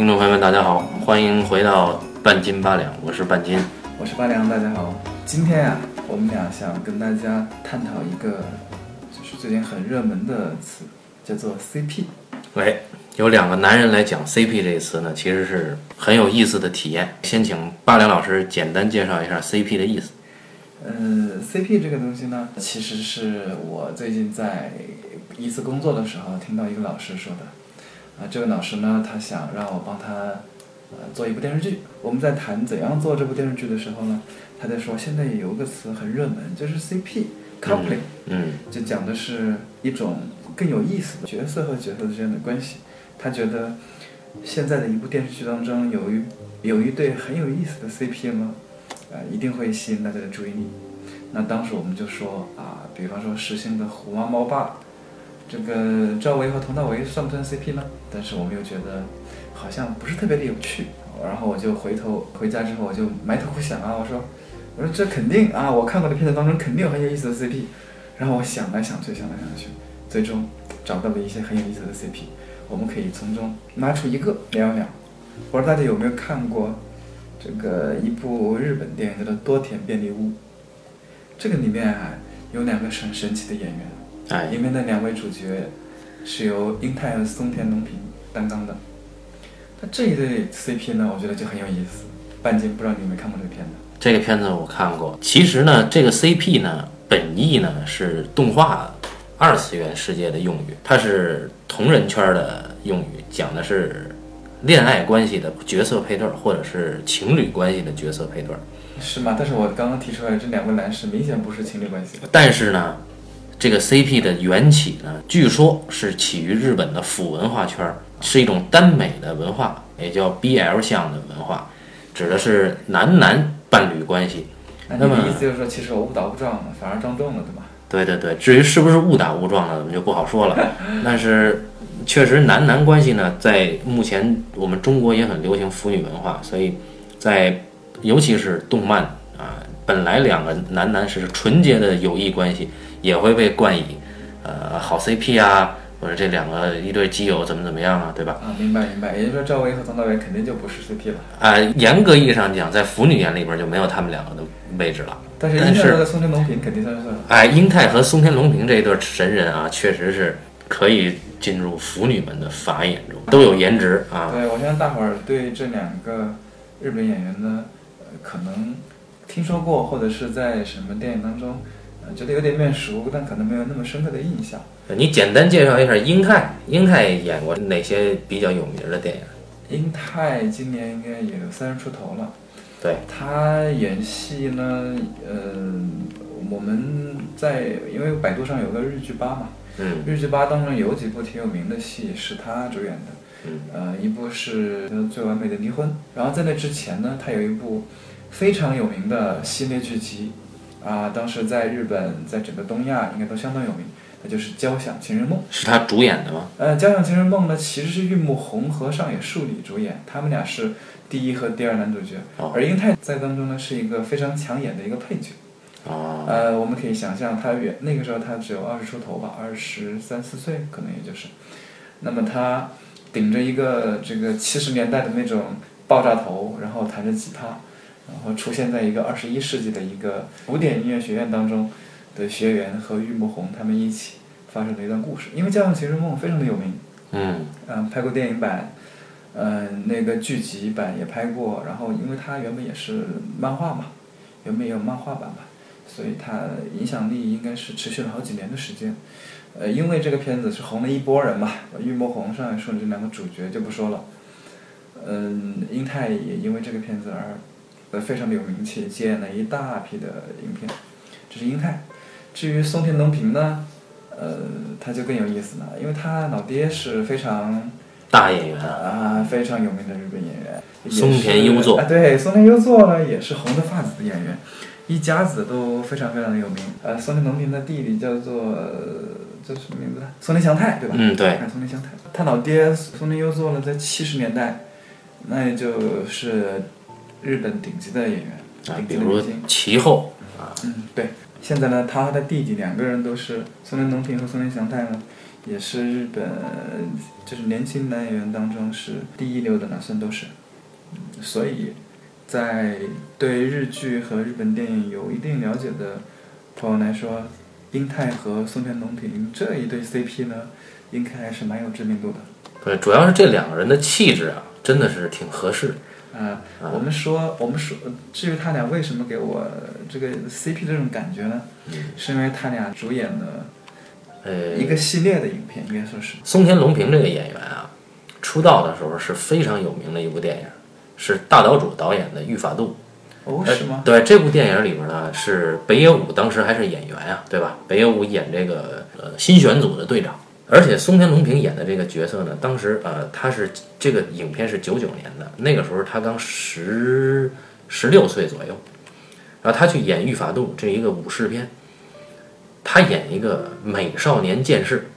听众朋友们，大家好，欢迎回到半斤八两，我是半斤。我是八两，大家好。今天啊，我们俩想跟大家探讨一个，就是最近很热门的词，叫做 CP。喂，有两个男人来讲 CP 这个词呢，其实是很有意思的体验。先请八两老师简单介绍一下 CP 的意思。呃，CP 这个东西呢，其实是我最近在一次工作的时候听到一个老师说的。啊，这位老师呢，他想让我帮他呃做一部电视剧。我们在谈怎样做这部电视剧的时候呢，他在说现在有个词很热门，就是 CP coupling，嗯就讲的是一种更有意思的角色和角色之间的关系。他觉得现在的一部电视剧当中有一有一对很有意思的 CP 吗，呃，一定会吸引大家的注意力。那当时我们就说啊，比方说时兴的虎妈猫爸，这个赵薇和佟大为算不算 CP 呢？但是我们又觉得好像不是特别的有趣。然后我就回头回家之后我就埋头苦想啊，我说我说这肯定啊，我看过的片子当中肯定有很有意思的 CP。然后我想来想去，想来想去，最终找到了一些很有意思的 CP，我们可以从中拿出一个聊一聊。我说大家有没有看过这个一部日本电影叫做《多田便利屋》？这个里面啊有两个很神奇的演员，哎里，面的两位主角是由英泰和松田龙平担当的。那这一对 CP 呢，我觉得就很有意思。半斤不知道你有没有看过这个片子？这个片子我看过。其实呢，这个 CP 呢，本意呢是动画二次元世界的用语，它是同人圈的用语，讲的是恋爱关系的角色配对儿，或者是情侣关系的角色配对儿。是吗？但是我刚刚提出来，这两位男士明显不是情侣关系。但是呢，这个 CP 的缘起呢，据说是起于日本的腐文化圈儿，是一种耽美的文化，也叫 BL 向的文化，指的是男男伴侣关系。那么意思就是说，其实我误打误撞，反而撞中了，对吧？对对对，至于是不是误打误撞呢，我们就不好说了。但是确实男男关系呢，在目前我们中国也很流行腐女文化，所以在尤其是动漫啊，本来两个男男是纯洁的友谊关系，也会被冠以呃好 CP 啊，或者这两个一对基友怎么怎么样啊，对吧？啊，明白明白。也就是说，赵薇和佟大为肯定就不是 CP 了。啊、严格意义上讲，在腐女眼里边就没有他们两个的位置了。但是英泰和松田龙平肯定算是。哎，英泰和松田龙平这一对神人啊，确实是可以进入腐女们的法眼中，都有颜值啊。对，我相信大伙儿对这两个日本演员呢，呃，可能听说过，或者是在什么电影当中，呃，觉得有点面熟，但可能没有那么深刻的印象。你简单介绍一下英泰，英泰演过哪些比较有名的电影？英泰今年应该也有三十出头了。对，他演戏呢，呃，我们在因为百度上有个日剧吧嘛，嗯日剧吧当中有几部挺有名的戏是他主演的，嗯，呃，一部是《最完美的离婚》，然后在那之前呢，他有一部非常有名的系列剧集，啊，当时在日本，在整个东亚应该都相当有名，那就是《交响情人梦》。是他主演的吗？呃，《交响情人梦》呢，其实是玉木宏和上野树里主演，他们俩是第一和第二男主角，哦而英泰在当中呢是一个非常抢眼的一个配角。哦，呃，我们可以想象他原那个时候他只有二十出头吧，二十三四岁可能也就是。那么他顶着一个这个七十年代的那种爆炸头，然后弹着吉他，然后出现在一个二十一世纪的一个古典音乐学院当中的学员和玉木宏他们一起发生的一段故事。因为《交响情人梦》非常的有名，嗯嗯，拍过电影版，嗯，那个剧集版也拍过，然后因为它原本也是漫画嘛，原本也有漫画版嘛，所以它影响力应该是持续了好几年的时间。呃，因为这个片子是红了一波人嘛，玉木宏、上野树里这两个主角就不说了。嗯，英泰也因为这个片子而呃非常的有名气，接演了一大批的影片，这是英泰。至于松田龙平呢，呃，他就更有意思了，因为他老爹是非常大演员，啊，非常有名的日本演员，松田优作啊，对，松田优作呢也是红的发紫的演员，一家子都非常非常的有名。呃，松田龙平的弟弟叫做呃叫什么名字？松田翔太，对吧？嗯对哎，松田翔太，他老爹松田优作呢，在七十年代，那也就是日本顶级的演员，啊，比如。其后啊，嗯，对，现在呢，他和他弟弟两个人都是松田龙平和松田翔太呢，也是日本就是年轻男演员当中是第一流的男生都是。嗯所以，在对日剧和日本电影有一定了解的朋友来说，英泰和松田龙平这一对 CP 呢，应该还是蛮有知名度的。对，主要是这两个人的气质啊，真的是挺合适。啊、我们说，我们说，至于他俩为什么给我这个 CP 这种感觉呢？嗯是因为他俩主演的呃，一个系列的影片，应该说是。松田龙平这个演员啊，出道的时候是非常有名的一部电影，是大岛渚导演的《御法度》。哦，呃是吗？对，这部电影里边呢，是北野武当时还是演员啊，对吧？北野武演这个呃新选组的队长，而且松田龙平演的这个角色呢，当时呃他是这个影片是九九年的，那个时候他刚十十六岁左右，然后他去演《御法度》这一个武士片，他演一个美少年剑士，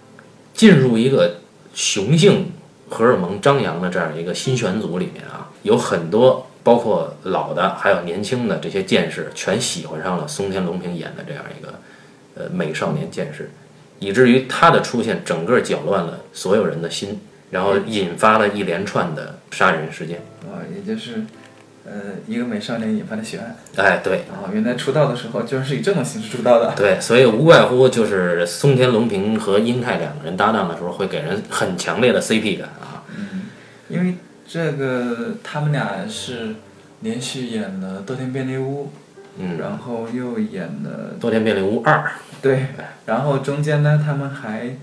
进入一个雄性荷尔蒙张扬的这样一个新选组里面啊，有很多包括老的还有年轻的这些剑士，全喜欢上了松田龙平演的这样一个呃美少年剑士，以至于他的出现整个搅乱了所有人的心，然后引发了一连串的杀人事件。啊，也就是，呃，一个美少年引发的血案。哎，对啊，原来出道的时候居然是以这种形式出道的。对，所以无外乎就是松田龙平和英泰两个人搭档的时候，会给人很强烈的 CP 感啊。嗯因为这个他们俩是连续演了《多田便利屋》，嗯，然后又演了多田便利屋二，对，然后中间呢，他们还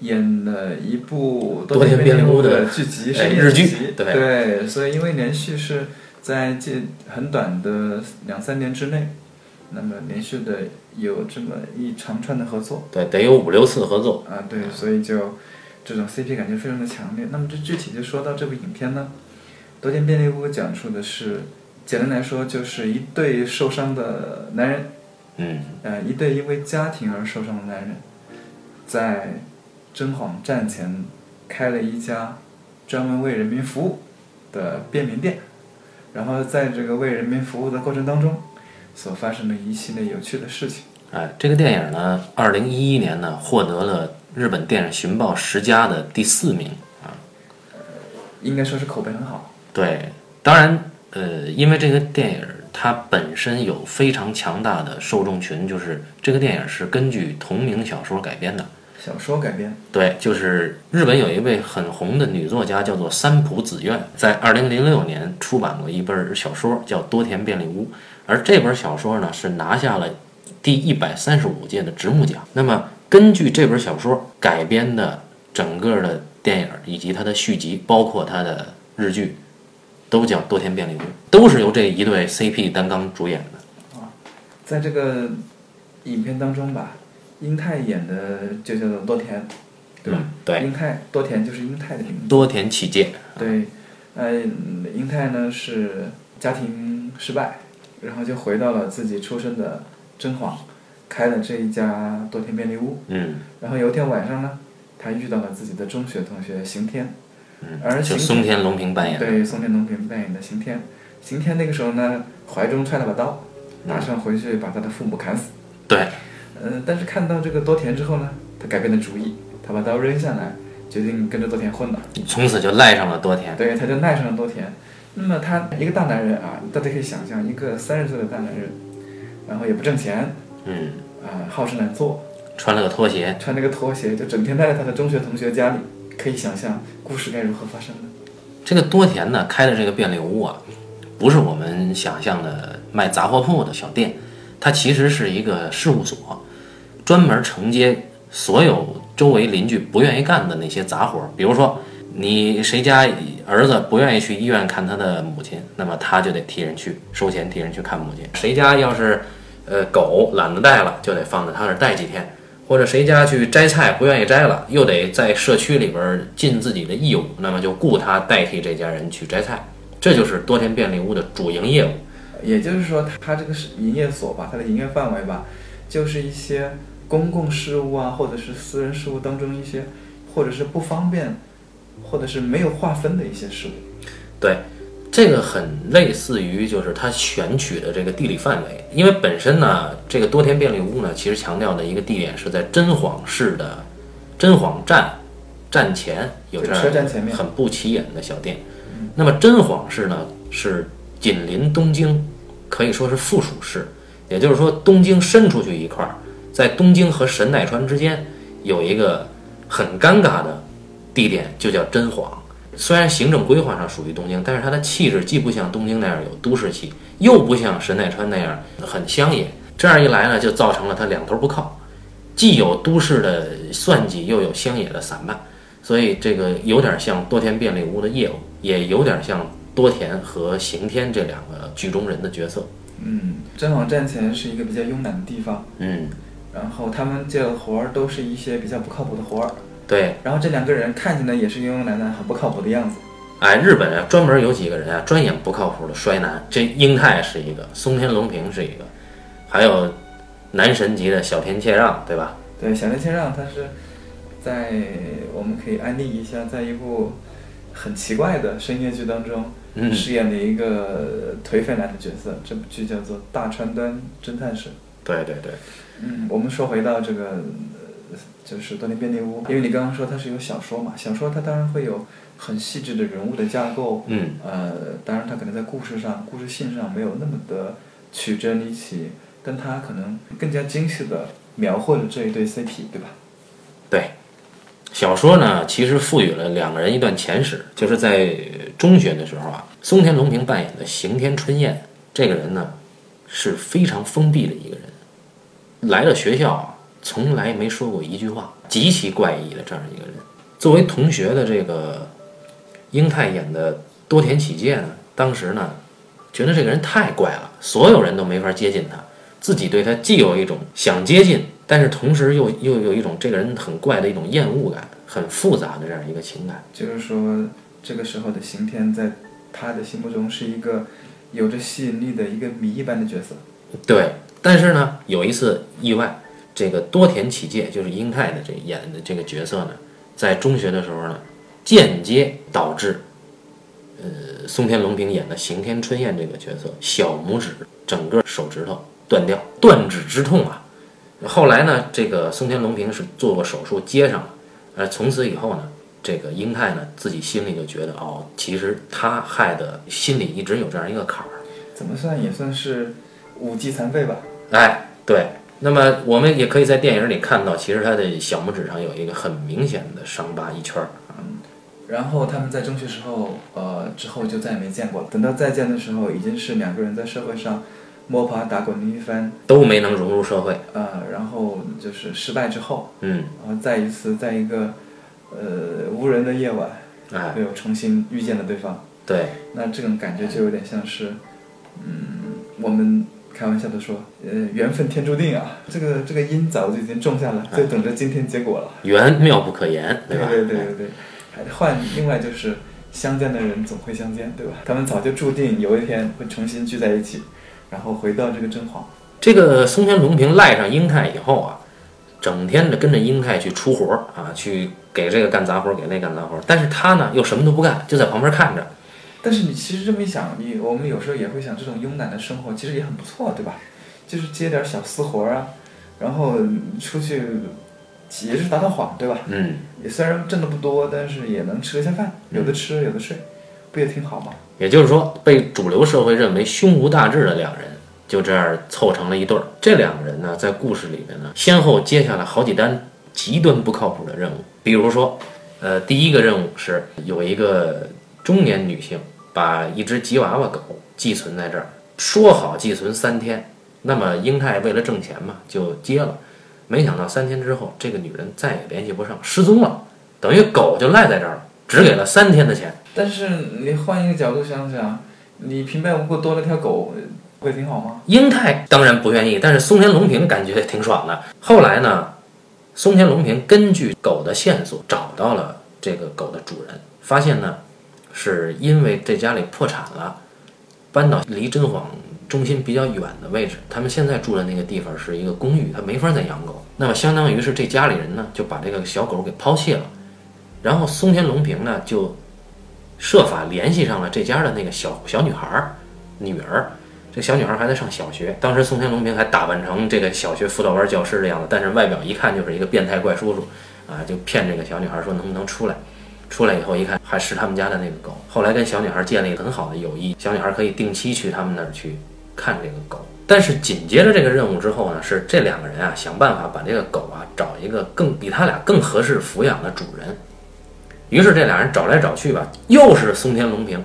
演了一部多田便利屋的的剧集，是日剧对。对，所以因为连续是在这很短的两三年之内，那么连续的有这么一长串的合作。对，得有五六次合作。啊，对，所以就这种 CP 感觉非常的强烈。那么这具体就说到这部影片呢，《多田便利屋》讲述的是，简单来说就是一对受伤的男人。嗯，呃，一对因为家庭而受伤的男人，在真谎站前开了一家专门为人民服务的便民店，然后在这个为人民服务的过程当中，所发生的一系列有趣的事情。哎，这个电影呢，二零一一年呢获得了日本电影寻报十佳的第四名啊。应该说是口碑很好。对，当然，呃，因为这个电影它本身有非常强大的受众群，就是这个电影是根据同名小说改编的。小说改编，对，就是日本有一位很红的女作家，叫做三浦紫苑，在二零零六年出版过一本小说，叫《多田便利屋》，而这本小说呢是拿下了第一百三十五届的直木奖。那么根据这本小说改编的整个的电影以及它的续集，包括它的日剧，都叫《多田便利屋》，都是由这一对 CP 担纲主演的。啊在这个影片当中吧，英泰演的就叫做多田，对吧？嗯对，英泰多田就是英泰的名字。多田启介。对，呃，英泰呢是家庭失败，然后就回到了自己出生的真煌，开了这一家多田便利屋。嗯然后有一天晚上呢，他遇到了自己的中学同学刑天，嗯，而刑就松田龙平扮演的。对松田龙平扮演的刑天。刑天那个时候呢，怀中揣了把刀，打算回去把他的父母砍死。对，呃，但是看到这个多田之后呢，他改变了主意，他把刀扔下来，决定跟着多田混了。从此就赖上了多田。对，他就赖上了多田。那么他一个大男人啊，大家可以想象，一个三十岁的大男人，然后也不挣钱嗯，啊，好吃懒做，穿了个拖鞋。穿了个拖鞋，就整天待在他的中学同学家里。可以想象故事该如何发生的。这个多田呢开的这个便利屋啊，不是我们想象的卖杂货铺的小店，它其实是一个事务所，专门承接所有周围邻居不愿意干的那些杂活儿。比如说，你谁家儿子不愿意去医院看他的母亲，那么他就得替人去收钱，替人去看母亲。谁家要是呃狗懒得带了，就得放在他那儿带几天。或者谁家去摘菜不愿意摘了，又得在社区里边尽自己的义务，那么就雇他代替这家人去摘菜，这就是多田便利屋的主营业务。也就是说，他他这个是营业所吧，它的营业范围吧，就是一些公共事务啊，或者是私人事务当中一些，或者是不方便，或者是没有划分的一些事务。这个很类似于就是它选取的这个地理范围，因为本身呢，这个多田便利屋呢，其实强调的一个地点是在真晃市的真晃站站前有这样车站前面很不起眼的小店。那么真晃市呢是紧邻东京，可以说是附属市，也就是说东京伸出去一块儿，在东京和神奈川之间有一个很尴尬的地点，就叫真晃。虽然行政规划上属于东京，但是它的气质既不像东京那样有都市气，又不像神奈川那样很乡野。这样一来呢，就造成了它两头不靠，既有都市的算计，又有乡野的散漫。所以这个有点像多田便利屋的业务，也有点像多田和刑天这两个剧中人的角色。嗯，真网站前是一个比较慵懒的地方，嗯，然后他们接的活儿都是一些比较不靠谱的活儿，对，然后这两个人看起来也是慵慵懒懒、很不靠谱的样子。哎，日本啊，专门有几个人啊，专演不靠谱的衰男。这英泰是一个，松田龙平是一个，还有男神级的小田切让，对吧？对，小田切让他是在我们可以安利一下，在一部很奇怪的深夜剧当中，嗯饰演了一个颓废男的角色。这部剧叫做《大川端侦探社》。对对对，嗯，我们说回到这个，呃就是多年便利屋，因为你刚刚说它是有小说嘛，小说它当然会有很细致的人物的架构，嗯，呃，当然它可能在故事上、故事性上没有那么的曲折离奇，但它可能更加精细的描绘了这一对 CP，对吧？对。小说呢，其实赋予了两个人一段前史，就是在中学的时候啊，松田龙平扮演的刑天春彦这个人呢，是非常封闭的一个人，来了学校啊，从来没说过一句话，极其怪异的这样一个人。作为同学的这个英泰演的多田启介呢，当时呢，觉得这个人太怪了，所有人都没法接近他，自己对他既有一种想接近，但是同时又又有一种这个人很怪的一种厌恶感，很复杂的这样一个情感。就是说，这个时候的刑天在他的心目中是一个有着吸引力的一个谜一般的角色。对，但是呢，有一次意外，这个多田启介就是英泰的这演的这个角色呢，在中学的时候呢，间接导致，呃，松田龙平演的刑天春彦这个角色小拇指整个手指头断掉，断指之痛啊。后来呢，这个松田龙平是做过手术接上了，呃，从此以后呢，这个英泰呢自己心里就觉得哦，其实他害的心里一直有这样一个坎儿。怎么算也算是五级残废吧？哎，对。那么我们也可以在电影里看到，其实他的小拇指上有一个很明显的伤疤一圈儿。然后他们在中学时候，呃，之后就再也没见过了。等到再见的时候，已经是两个人在社会上摸爬打滚了一番，都没能融入社会。呃，然后就是失败之后，嗯，然后再一次在一个呃无人的夜晚，哎，又重新遇见了对方。对，那这种感觉就有点像是，嗯，我们开玩笑的说，呃，缘分天注定啊，这个这个因早就已经种下了，就等着今天结果了。缘妙不可言，对吧？对对对对，还换另外就是相见的人总会相见，对吧？他们早就注定有一天会重新聚在一起，然后回到这个真皇。这个松田龙平赖上英泰以后啊，整天的跟着英泰去出活儿啊，去给这个干杂活儿，给那干杂活儿。但是他呢，又什么都不干，就在旁边看着。但是你其实这么一想，你我们有时候也会想，这种慵懒的生活其实也很不错，对吧？就是接点小私活儿啊，然后出去也是打打晃，对吧？嗯，也虽然挣的不多，但是也能吃得下饭，有的吃有的睡，不也挺好吗？也就是说，被主流社会认为胸无大志的两人，就这样凑成了一对儿。这两个人呢，在故事里面呢，先后接下了好几单极端不靠谱的任务。比如说，呃，第一个任务是有一个中年女性把一只吉娃娃狗寄存在这儿，说好寄存三天。那么英泰为了挣钱嘛，就接了。没想到三天之后，这个女人再也联系不上，失踪了，等于狗就赖在这儿了，只给了三天的钱。但是你换一个角度想想，你平白无故多了条狗，会挺好吗？英泰当然不愿意，但是松田龙平感觉挺爽的。后来呢，松田龙平根据狗的线索找到了这个狗的主人，发现呢，是因为这家里破产了，搬到离真晃中心比较远的位置。他们现在住的那个地方是一个公寓，他没法再养狗。那么相当于是这家里人呢就把这个小狗给抛弃了，然后松田龙平呢就设法联系上了这家的那个小小女孩儿女儿。这小女孩还在上小学，当时松田龙平还打扮成这个小学辅导班教师的样子，但是外表一看就是一个变态怪叔叔啊，就骗这个小女孩说能不能出来。出来以后一看，还是他们家的那个狗。后来跟小女孩建立很好的友谊，小女孩可以定期去他们那儿去看这个狗。但是紧接着这个任务之后呢，是这两个人啊想办法把这个狗啊找一个更比他俩更合适抚养的主人。于是这俩人找来找去吧，又是松田龙平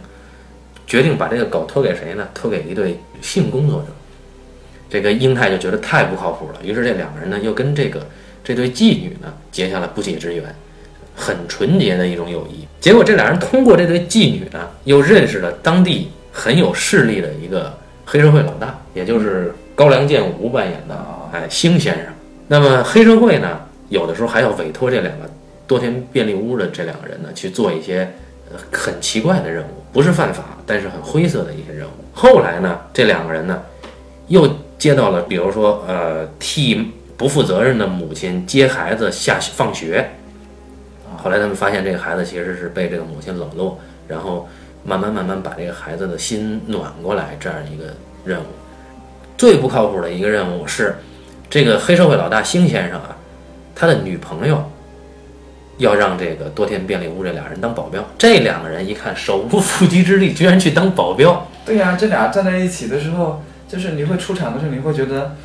决定把这个狗托给谁呢？托给一对性工作者。这个英泰就觉得太不靠谱了，于是这两个人呢又跟这个这对妓女呢结下了不解之缘，很纯洁的一种友谊。结果这俩人通过这对妓女呢，又认识了当地很有势力的一个黑社会老大，也就是高良健吾扮演的哎星先生。那么黑社会呢，有的时候还要委托这两个多田便利屋的这两个人呢去做一些呃很奇怪的任务，不是犯法，但是很灰色的一些任务。后来呢，这两个人呢又接到了，比如说呃替不负责任的母亲接孩子下放学。后来他们发现这个孩子其实是被这个母亲冷落，然后慢慢慢慢把这个孩子的心暖过来，这样一个任务。最不靠谱的一个任务是，这个黑社会老大星先生啊，他的女朋友要让这个多田便利屋这俩人当保镖。这两个人一看手无缚鸡之力，居然去当保镖。对呀、这俩站在一起的时候，就是你会出场的时候，你会觉得，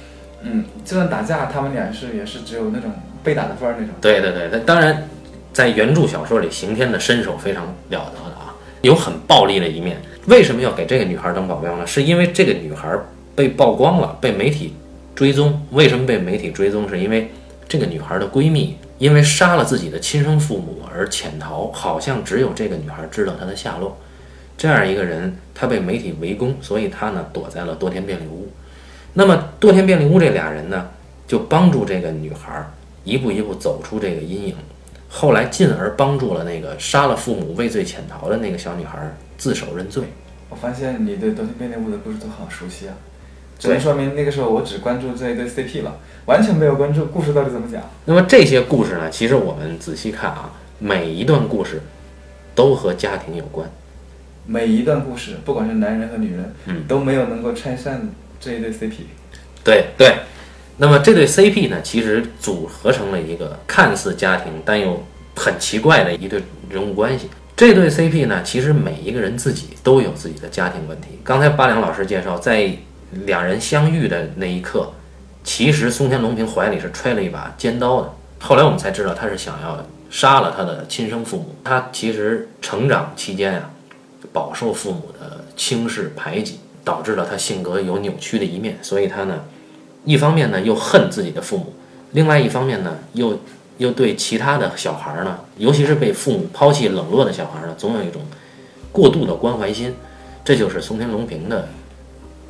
嗯，就算打架，他们俩是也是只有那种被打的份儿那种。对对对，他当然在原著小说里，刑天的身手非常了得的啊，有很暴力的一面。为什么要给这个女孩当保镖呢？是因为这个女孩被曝光了，被媒体追踪。为什么被媒体追踪？是因为这个女孩的闺蜜因为杀了自己的亲生父母而潜逃，好像只有这个女孩知道她的下落。这样一个人，她被媒体围攻，所以她呢躲在了多田便利屋。那么多田便利屋这俩人呢，就帮助这个女孩一步一步走出这个阴影。后来进而帮助了那个杀了父母畏罪潜逃的那个小女孩自首认罪。我发现你对多田便利屋的故事都好熟悉啊，只能说明那个时候我只关注这一对 CP 了，完全没有关注故事到底怎么讲。那么这些故事呢，其实我们仔细看啊，每一段故事都和家庭有关。每一段故事，不管是男人和女人，嗯都没有能够拆散这一对 CP。对对，那么这对 CP 呢，其实组合成了一个看似家庭，但又很奇怪的一对人物关系。这对 CP 呢，其实每一个人自己都有自己的家庭问题。刚才八两老师介绍，在两人相遇的那一刻，其实松田龙平怀里是揣了一把尖刀的。后来我们才知道，他是想要杀了他的亲生父母。他其实成长期间啊、饱受父母的轻视排挤，导致了他性格有扭曲的一面。所以他呢，一方面呢又恨自己的父母，另外一方面呢又又对其他的小孩呢，尤其是被父母抛弃冷落的小孩呢，总有一种过度的关怀心。这就是松田龙平的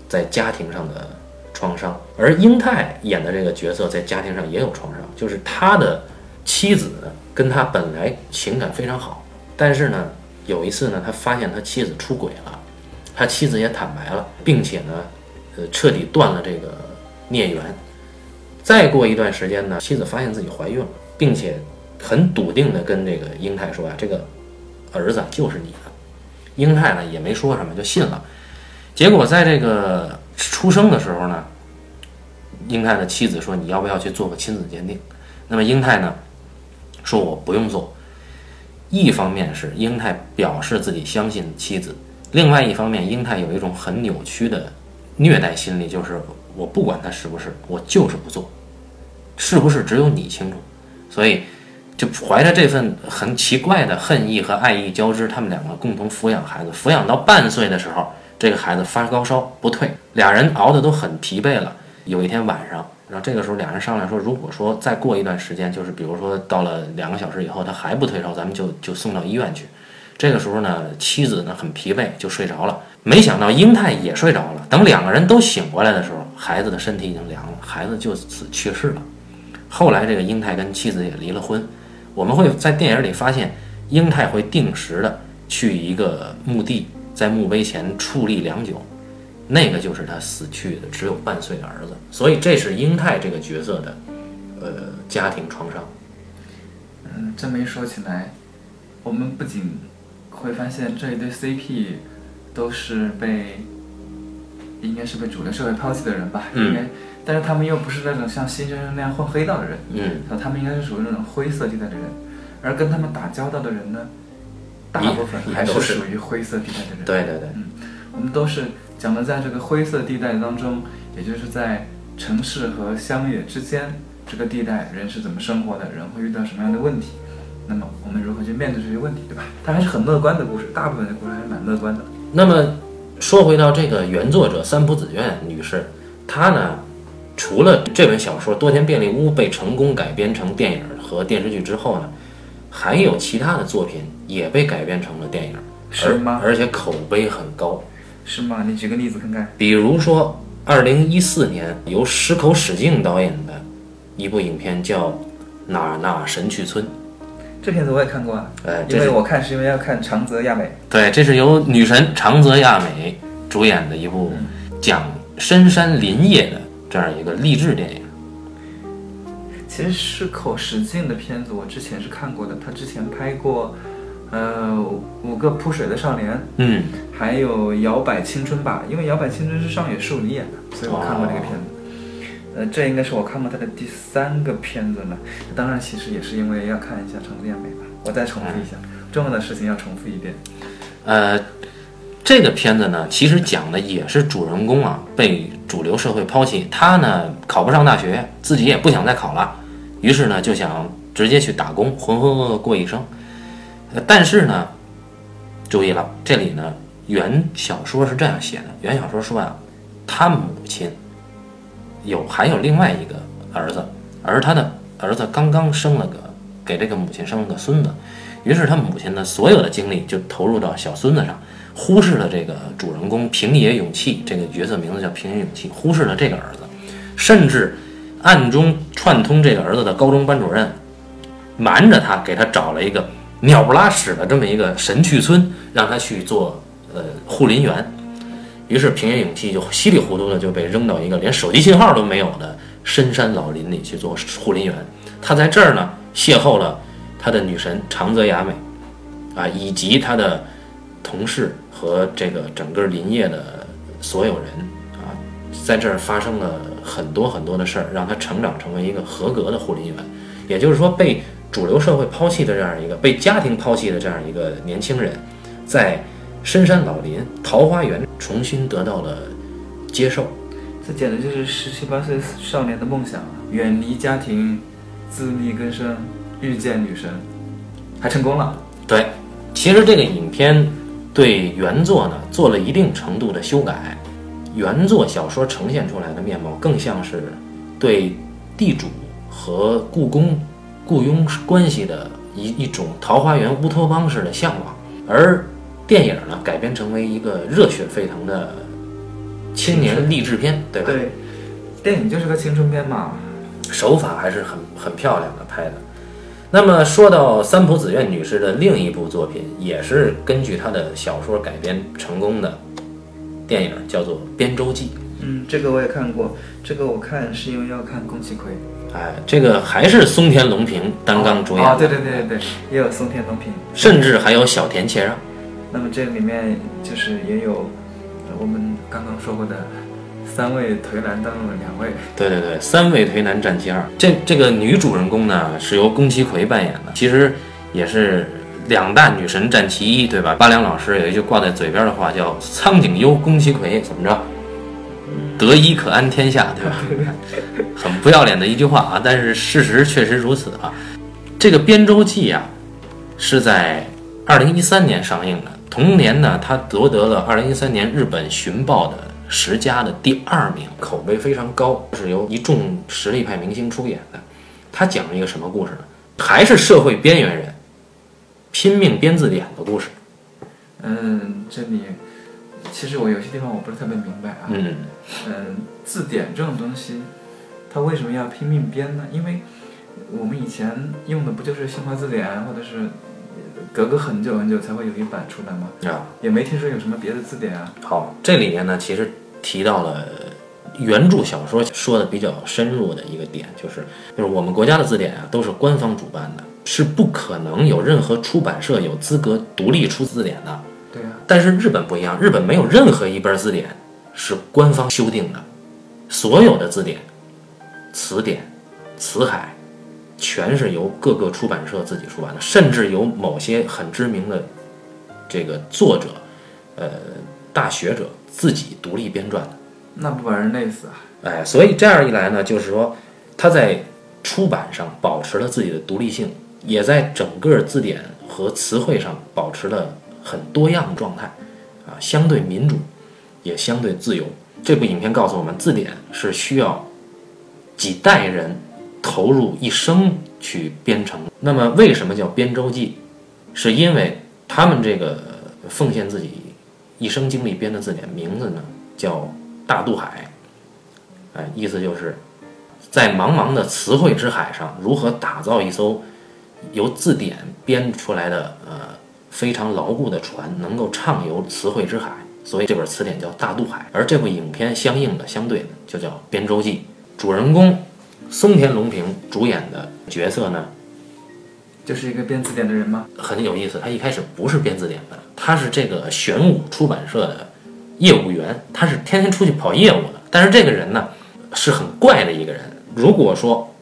在家庭上的创伤。而英泰演的这个角色在家庭上也有创伤，就是他的妻子跟他本来情感非常好，但是呢有一次呢，他发现他妻子出轨了，他妻子也坦白了，并且呢，呃，彻底断了这个孽缘。再过一段时间呢，妻子发现自己怀孕了，并且很笃定地跟这个英泰说啊，这个儿子就是你的。英泰呢也没说什么，就信了。结果在这个出生的时候呢，英泰的妻子说：“你要不要去做个亲子鉴定？”那么英泰呢说：“我不用做。”一方面是英泰表示自己相信妻子，另外一方面，英泰有一种很扭曲的虐待心理，就是我不管他是不是，我就是不做，是不是只有你清楚。所以就怀着这份很奇怪的恨意和爱意交织，他们两个共同抚养孩子。抚养到半岁的时候，这个孩子发高烧不退，俩人熬得都很疲惫了。有一天晚上，然后这个时候俩人商量说，如果说再过一段时间，就是比如说到了两个小时以后，他还不退烧，咱们就就送到医院去。这个时候呢，妻子呢很疲惫，就睡着了。没想到英泰也睡着了。等两个人都醒过来的时候，孩子的身体已经凉了，孩子就此去世了。后来这个英泰跟妻子也离了婚。我们会在电影里发现，英泰会定时的去一个墓地，在墓碑前矗立良久，那个就是他死去的只有半岁的儿子。所以这是英泰这个角色的，呃，家庭创伤。嗯，这么一说起来，我们不仅会发现这一对 CP 都是被应该是被主流社会抛弃的人吧？嗯应该，但是他们又不是那种像新先生那样混黑道的人，嗯啊，他们应该是属于那种灰色地带的人，而跟他们打交道的人呢，大部分还是属于灰色地带的人。对对对，嗯我们都是讲的在这个灰色地带当中，也就是在城市和乡野之间这个地带，人是怎么生活的，人会遇到什么样的问题，那么我们如何去面对这些问题，对吧？它还是很乐观的故事，大部分的故事还是蛮乐观的。那么说回到这个原作者三浦子苑女士，她呢，除了这本小说《多田便利屋》被成功改编成电影和电视剧之后呢，还有其他的作品也被改编成了电影，是吗而而且口碑很高。是吗？你举个例子看看。比如说，二零一四年由石口史静导演的一部影片叫《哪哪神去村》，这片子我也看过啊，呃，因为我看是因为要看长泽亚美。对，这是由女神长泽亚美主演的一部讲深山林业的这样一个励志电影。其实是口实境的片子我之前是看过的，他之前拍过，呃，五个扑水的少年，嗯，还有《摇摆青春》吧，因为《摇摆青春》是上野树里演的，所以我看过这个片子。呃，这应该是我看过他的第三个片子了。当然，其实也是因为要看一下长泽雅美吧。我再重复一下，重要的事情要重复一遍。呃，这个片子呢，其实讲的也是主人公啊被主流社会抛弃，他呢考不上大学，自己也不想再考了，于是呢就想直接去打工，浑浑噩噩过一生。呃，但是呢，注意了，这里呢原小说是这样写的，原小说说啊，他母亲有还有另外一个儿子，而他的儿子刚刚生了个给这个母亲生了个孙子，于是他母亲的所有的精力就投入到小孙子上，忽视了这个主人公平野勇气这个角色名字叫平野勇气，忽视了这个儿子，甚至暗中串通这个儿子的高中班主任，瞒着他给他找了一个鸟不拉屎的这么一个神去村，让他去做呃护林员。于是平野勇气就稀里糊涂的就被扔到一个连手机信号都没有的深山老林里去做护林员。他在这儿呢邂逅了他的女神长泽雅美，啊，以及他的同事和这个整个林业的所有人啊，在这儿发生了很多很多的事儿，让他成长成为一个合格的护林员。也就是说，被主流社会抛弃的这样一个被家庭抛弃的这样一个年轻人，在深山老林桃花源重新得到了接受。这简直就是十七八岁少年的梦想啊！远离家庭，自力更生，遇见女神，还成功了。对，其实这个影片对原作呢做了一定程度的修改，原作小说呈现出来的面貌更像是对地主和故宫雇佣关系的一一种桃花源乌托邦式的向往，而电影呢改编成为一个热血沸腾的青年励志片，对吧？对，电影就是个青春片嘛。手法还是很很漂亮的拍的。那么说到三浦子苑女士的另一部作品，也是根据她的小说改编成功的电影，叫做《边州记嗯，这个我也看过。这个我看是因为要看宫崎葵。》。哎，这个还是松田龙平担纲主演啊，哦，对对对对对，也有松田龙平。甚至还有小田切让。那么这里面就是也有我们刚刚说过的三位颓男当中的两位。对对对，三位颓男战其二。这这个女主人公呢是由宫崎葵扮演的，其实也是两大女神战其一，对吧？八良老师有一句挂在嘴边的话叫“苍井优，宫崎葵”，怎么着？得一可安天下，对吧？很不要脸的一句话啊，但是事实确实如此啊。这个《边州记》啊，是在二零一三年上映的。同年呢，他夺得了二零一三年日本寻报的十佳的第二名，口碑非常高，是由一众实力派明星出演的。他讲了一个什么故事呢？还是社会边缘人拼命编字典的故事。嗯，这里其实我有些地方我不是特别明白啊。嗯，嗯，字典这种东西，它为什么要拼命编呢？因为我们以前用的不就是新华字典，或者是隔个很久很久才会有一版出来吗？啊，也没听说有什么别的字典啊。好，这里面呢，其实提到了原著小说说的比较深入的一个点，就是就是我们国家的字典啊，都是官方主办的，是不可能有任何出版社有资格独立出字典的。对呀、但是日本不一样，日本没有任何一本字典是官方修订的，所有的字典、词典、词海，全是由各个出版社自己出版的，甚至有某些很知名的这个作者、呃大学者自己独立编撰的。那不把人累死啊！哎，所以这样一来呢，就是说他在出版上保持了自己的独立性，也在整个字典和词汇上保持了很多样的状态，啊，相对民主，也相对自由。这部影片告诉我们，字典是需要几代人投入一生去编成。那么，为什么叫编舟记？是因为他们这个奉献自己一生精力编的字典，名字呢叫大渡海。哎，意思就是在茫茫的词汇之海上，如何打造一艘由字典编出来的呃非常牢固的船，能够畅游词汇之海。所以这本词典叫《大渡海》，而这部影片相应的、相对的就叫《编舟记》。主人公松田龙平主演的角色呢，就是一个编字典的人吗？很有意思。他一开始不是编字典的，他是这个玄武出版社的业务员，他是天天出去跑业务的。但是这个人呢，是很怪的一个人。如果说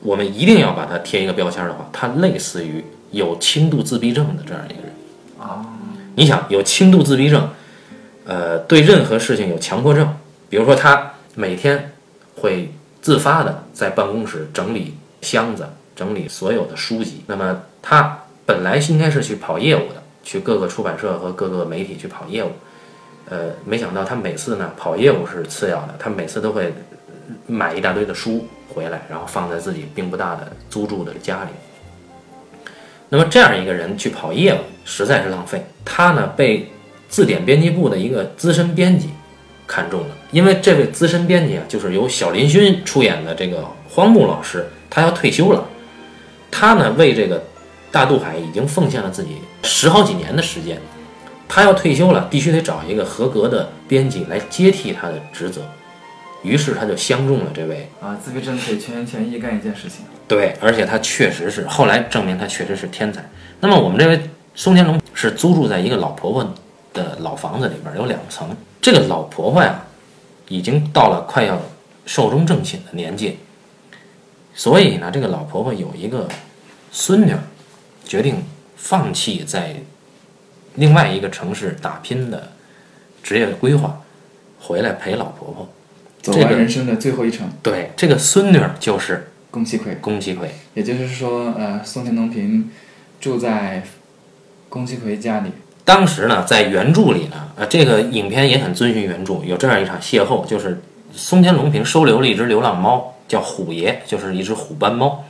我们一定要把他贴一个标签的话，他类似于有轻度自闭症的这样一个人。啊，你想，有轻度自闭症，呃，对任何事情有强迫症，比如说他每天会自发的在办公室整理箱子，整理所有的书籍。那么他本来应该是去跑业务的，去各个出版社和各个媒体去跑业务。呃，没想到他每次呢跑业务是次要的，他每次都会买一大堆的书回来，然后放在自己并不大的租住的家里。那么这样一个人去跑业务，实在是浪费。他呢被字典编辑部的一个资深编辑看中了，因为这位资深编辑啊，就是由小林薰出演的这个荒木老师，他要退休了。他呢为这个大渡海已经奉献了自己十好几年的时间，他要退休了，必须得找一个合格的编辑来接替他的职责。于是他就相中了这位啊，自闭症可以全心全意干一件事情。对，而且他确实是，后来证明他确实是天才。那么我们这位松田龙是租住在一个老婆婆的老房子里边，有两层。这个老婆婆呀，已经到了快要寿终正寝的年纪，所以呢，这个老婆婆有一个孙女，决定放弃在另外一个城市打拼的职业规划，回来陪老婆婆。走这个完人生的最后一程，对，这个孙女就是宫崎葵。宫崎葵。也就是说，呃，松田龙平住在宫崎葵家里，当时呢，在原著里呢，呃，这个影片也很遵循原著，有这样一场邂逅，就是松田龙平收留了一只流浪猫，叫虎爷，就是一只虎斑猫。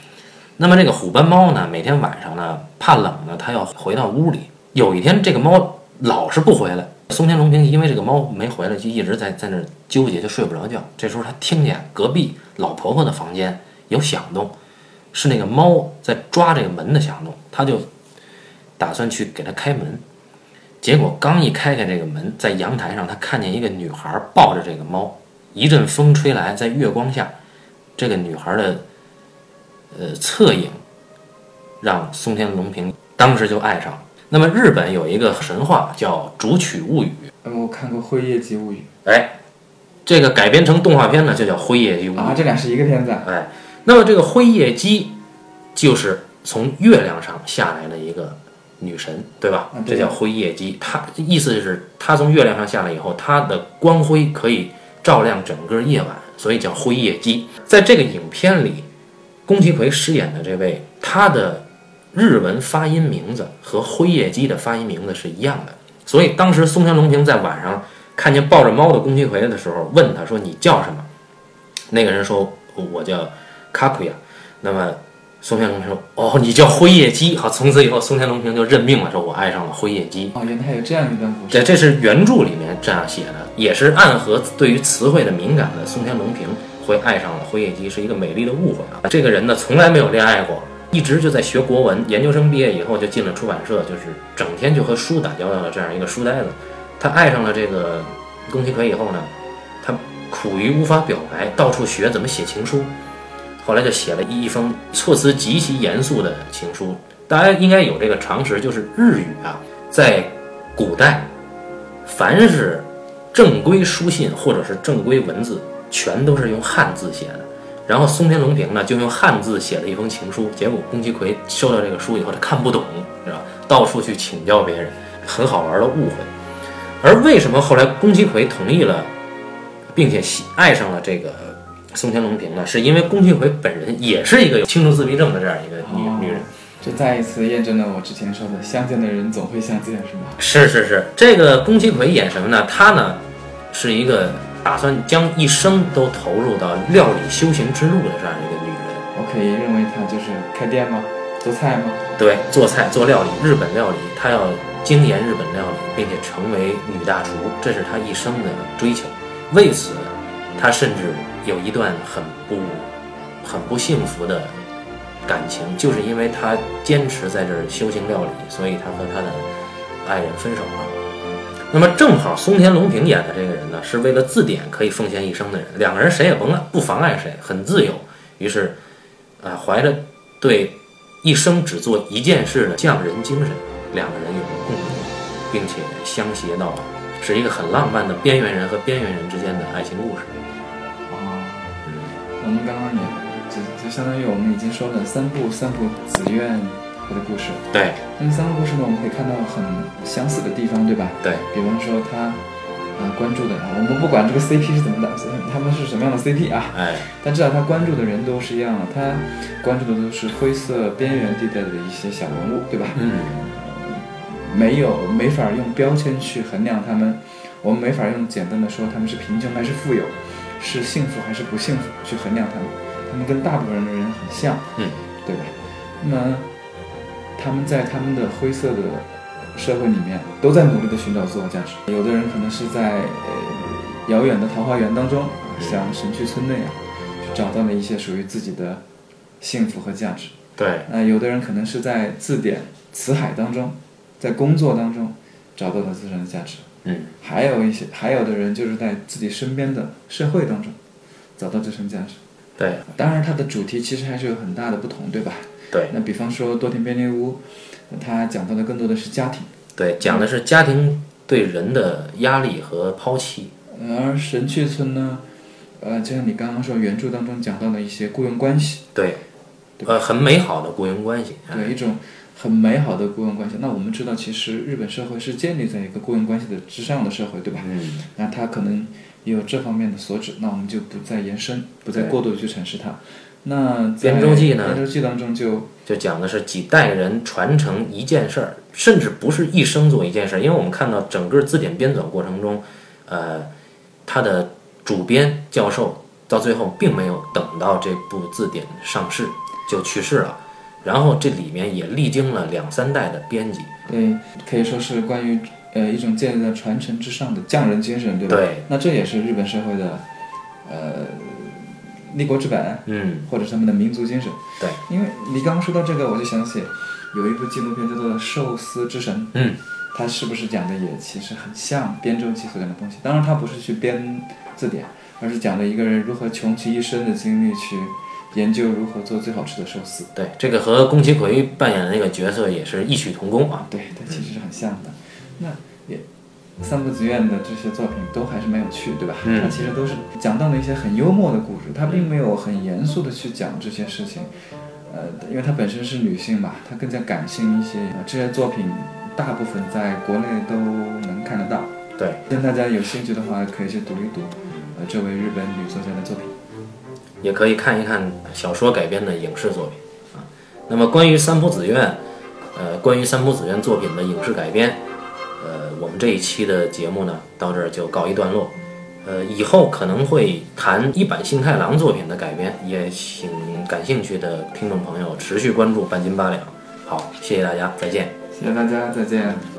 那么这个虎斑猫呢，每天晚上呢，怕冷呢，它要回到屋里。有一天，这个猫老是不回来，松田龙平因为这个猫没回来，就一直在在那纠结，就睡不着觉。这时候他听见隔壁老婆婆的房间有响动，是那个猫在抓这个门的响动，他就打算去给它开门。结果刚一开开这个门，在阳台上，他看见一个女孩抱着这个猫，一阵风吹来，在月光下，这个女孩的呃侧影，让松田龙平当时就爱上了。那么日本有一个神话叫《竹取物语》，嗯，我看过《辉夜姬物语哎，这个改编成动画片呢，就叫《辉夜姬物》》。啊，这俩是一个片子啊。哎，那么这个辉夜姬就是从月亮上下来的一个女神，对吧这叫辉夜姬。她意思就是她从月亮上下来以后，她的光辉可以照亮整个夜晚，所以叫辉夜姬。在这个影片里，宫崎葵饰演的这位，她的日文发音名字和辉夜姬的发音名字是一样的，所以当时松山龙平在晚上看见抱着猫的宫崎葵的时候，问他说：“你叫什么？”那个人说：“我叫卡库亚。”那么松田龙平说：“哦，你叫辉夜姬。”好，从此以后，松田龙平就认命了，说：“我爱上了辉夜姬。哦，原来还有这样一段故”事。对。这是原著里面这样写的，也是暗合对于词汇的敏感的松田龙平会爱上了辉夜姬，是一个美丽的误会啊。这个人呢，从来没有恋爱过，一直就在学国文，研究生毕业以后就进了出版社，就是整天就和书打交道的这样一个书呆子。他爱上了这个宫崎葵以后呢，他苦于无法表白，到处学怎么写情书。后来就写了一封措辞极其严肃的情书。大家应该有这个常识，就是日语啊，在古代，凡是正规书信或者是正规文字，全都是用汉字写的。然后松田龙平呢，就用汉字写了一封情书。结果宫崎葵收到这个书以后，他看不懂，是吧？到处去请教别人，很好玩的误会。而为什么后来宫崎葵同意了，并且喜爱上了这个松田龙平呢？是因为宫崎葵本人也是一个有轻度自闭症的这样一个女、哦女人。这再一次验证了我之前说的，相见的人总会相见，是吗？是是是，这个宫崎葵演什么呢？她呢是一个打算将一生都投入到料理修行之路的这样一个女人。我可以认为她就是开店吗？做菜吗？对，做菜做料理，日本料理，她要精研日本料理，并且成为女大厨，这是她一生的追求。为此，她甚至有一段很不很不幸福的感情，就是因为他坚持在这儿修行料理，所以他和他的爱人分手了。那么正好松田龙平演的这个人呢，是为了字典可以奉献一生的人，两个人谁也甭不妨碍谁，很自由。于是，啊、怀着对一生只做一件事的匠人精神，两个人有了共鸣，并且相携到老，是一个很浪漫的边缘人和边缘人之间的爱情故事。哦，我们刚刚也就就相当于我们已经说了三部三部紫苑他的故事。对那么三个故事呢，我们可以看到很相似的地方，对吧？对，比方说他啊、关注的，我们不管这个 CP 是怎么的，他们是什么样的 CP 啊，哎，但至少他关注的人都是一样的，他关注的都是灰色边缘地带的一些小人物，对吧？嗯，没有没法用标签去衡量他们，我们没法用简单的说他们是贫穷还是富有，是幸福还是不幸福去衡量他们。他们跟大部分人的人很像，嗯，对吧？那么他们在他们的灰色的社会里面，都在努力的寻找自我价值。有的人可能是在呃遥远的桃花源当中，像神去村那样，去找到了一些属于自己的幸福和价值。对，那，有的人可能是在字典、词海当中，在工作当中找到了自身的价值，嗯，还有一些，还有的人就是在自己身边的社会当中找到自身价值。对，当然，它的主题其实还是有很大的不同，对吧？对，那比方说多田便利屋，它讲到的更多的是家庭，对，讲的是家庭对人的压力和抛弃。呃而神去村呢，呃，就像你刚刚说，原著当中讲到的一些雇佣关系，对，呃，很美好的雇佣关系。哎对一种很美好的雇佣关系。那我们知道，其实日本社会是建立在一个雇佣关系的之上的社会，对吧？嗯，那它可能也有这方面的所指，那我们就不再延伸，不再过度地去阐释它。那在编舟记呢编舟记当中就就讲的是几代人传承一件事儿，甚至不是一生做一件事儿，因为我们看到整个字典编纂过程中，呃，他的主编教授到最后并没有等到这部字典上市就去世了，然后这里面也历经了两三代的编辑，对，可以说是关于呃一种建立在传承之上的匠人精神，对吧？对，那这也是日本社会的呃立国之本，嗯，或者他们的民族精神。对，因为你刚刚说到这个，我就想起有一部纪录片叫做《寿司之神》，嗯，它是不是讲的也其实很像编舟记所讲的东西？当然，它不是去编字典，而是讲的一个人如何穷其一生的经历去研究如何做最好吃的寿司。对，这个和宫崎葵扮演的那个角色也是异曲同工啊。对，它其实是很像的。那也三不子院的这些作品都还是蛮有趣，对吧？嗯它其实都是讲到了一些很幽默的故事，它并没有很严肃的去讲这些事情。呃，因为她本身是女性嘛，她更加感性一些。呃这些作品大部分在国内都能看得到。对，让大家有兴趣的话，可以去读一读，呃，这位日本女作家的作品。也可以看一看小说改编的影视作品啊。那么关于三浦子苑，呃，关于三浦子苑作品的影视改编，呃，我们这一期的节目呢，到这儿就告一段落。呃，以后可能会谈一坂幸太郎作品的改编，也请感兴趣的听众朋友持续关注半斤八两。好，谢谢大家，再见。谢谢大家，再见。